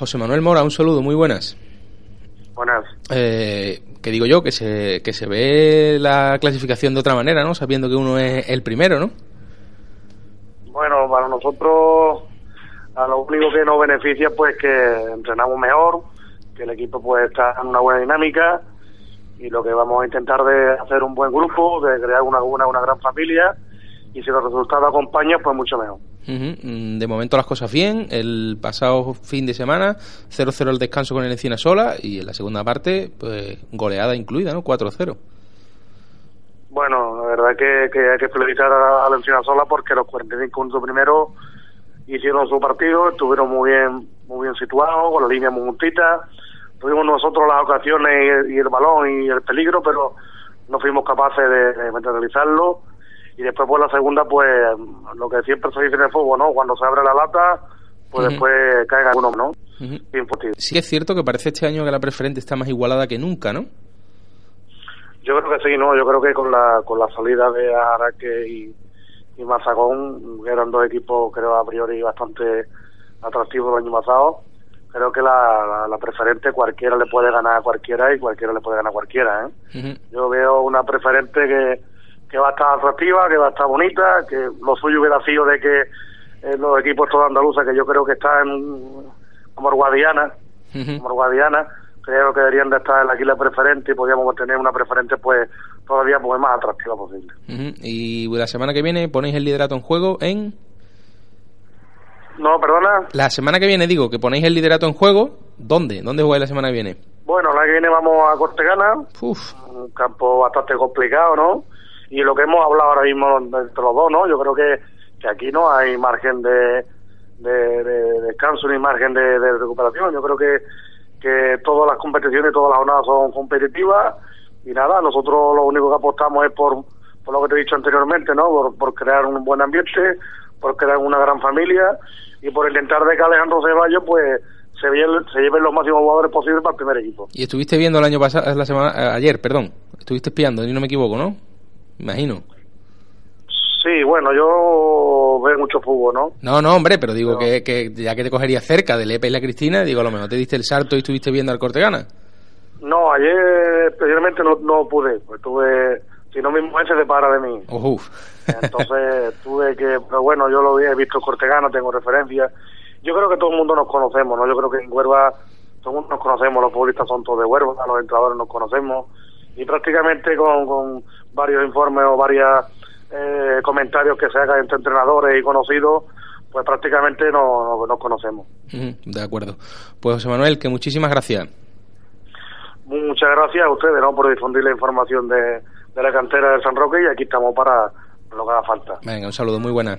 José Manuel Mora, un saludo, muy buenas. Buenas. Eh, que digo yo, que se, que se ve la clasificación de otra manera, ¿no? Sabiendo que uno es el primero, ¿no? Bueno, para nosotros, a lo único que nos beneficia, pues que entrenamos mejor, que el equipo pues está en una buena dinámica y lo que vamos a intentar de hacer un buen grupo, de crear una, una, una gran familia y si los resultados acompañan, pues mucho mejor. Mm, De momento las cosas bien. El pasado fin de semana, 0-0 el descanso con el Encina sola y en la segunda parte, pues goleada incluida, ¿no? 4-0. Bueno, la verdad que, hay que felicitar a, la Encina Sola porque los 45 minutos primero hicieron su partido, estuvieron muy bien muy bien situados, con la línea muy juntita. Tuvimos nosotros las ocasiones y, y el balón y el peligro, pero no fuimos capaces de, de materializarlo. Y después, por la segunda, pues lo que siempre se dice en el fútbol, ¿no? Cuando se abre la lata, pues después caen algunos, ¿no? Ujú. Imposible. Sí es cierto que parece este año que la preferente está más igualada que nunca, ¿no? Yo creo que sí, ¿no? Yo creo que con la, con la salida de Araque y, y Mazagón, que eran dos equipos, creo, a priori bastante atractivos el año pasado, creo que la, la, la preferente cualquiera le puede ganar a cualquiera y cualquiera le puede ganar a cualquiera, ¿eh? Yo veo una preferente que, que va a estar atractiva, que va a estar bonita, que lo suyo hubiera sido de que eh, los equipos todos andaluces, que yo creo que están como el Guadiana, como el Guadiana, creo que deberían de estar en la preferente y podríamos tener una preferente pues todavía pues más atractiva posible. Y la semana que viene ponéis el liderato en juego en... No, perdona. La semana que viene digo que ponéis el liderato en juego. ¿Dónde? ¿Dónde jugáis la semana que viene? Bueno, la que viene vamos a Cortegana, Uf. un campo bastante complicado, ¿no? Y lo que hemos hablado ahora mismo entre los dos, ¿no? Yo creo que, que aquí no hay margen de, de, de descanso ni margen de, recuperación. Yo creo que, que todas las competiciones, todas las jornadas son competitivas y nada, nosotros lo único que apostamos es por, por lo que te he dicho anteriormente, ¿no? Por, por crear un buen ambiente, por crear una gran familia y por intentar de que Alejandro Ceballos pues se, lleve- se lleven los máximos jugadores posibles para el primer equipo. Y estuviste viendo el año pasado, la semana, eh, ayer, perdón. Estuviste espiando, si no me equivoco, ¿no? Imagino. Sí, bueno, yo veo mucho fútbol, ¿no? No, no, hombre, pero digo No. que, que ya que te cogerías cerca de Lepe y la Cristina, digo, a lo mejor te diste el salto y estuviste viendo al Cortegana. No, ayer especialmente no, no pude, pues tuve, si no mi mujer se separa de mí. Uf. Entonces tuve que, pero bueno, yo lo he visto Cortegana, tengo referencias. Yo creo que todo el mundo nos conocemos, ¿no? Yo creo que en Huelva todo el mundo nos conocemos, los futbolistas son todos de Huelva, los entrenadores nos conocemos y prácticamente con, con varios informes o varios eh, comentarios que se hagan entre entrenadores y conocidos, pues prácticamente no- no- nos conocemos. De acuerdo. Pues José Manuel, que muchísimas gracias. Muchas gracias a ustedes ¿no? por difundir la información de, de la cantera del San Roque y aquí estamos para lo que haga falta. Venga, un saludo, muy buena.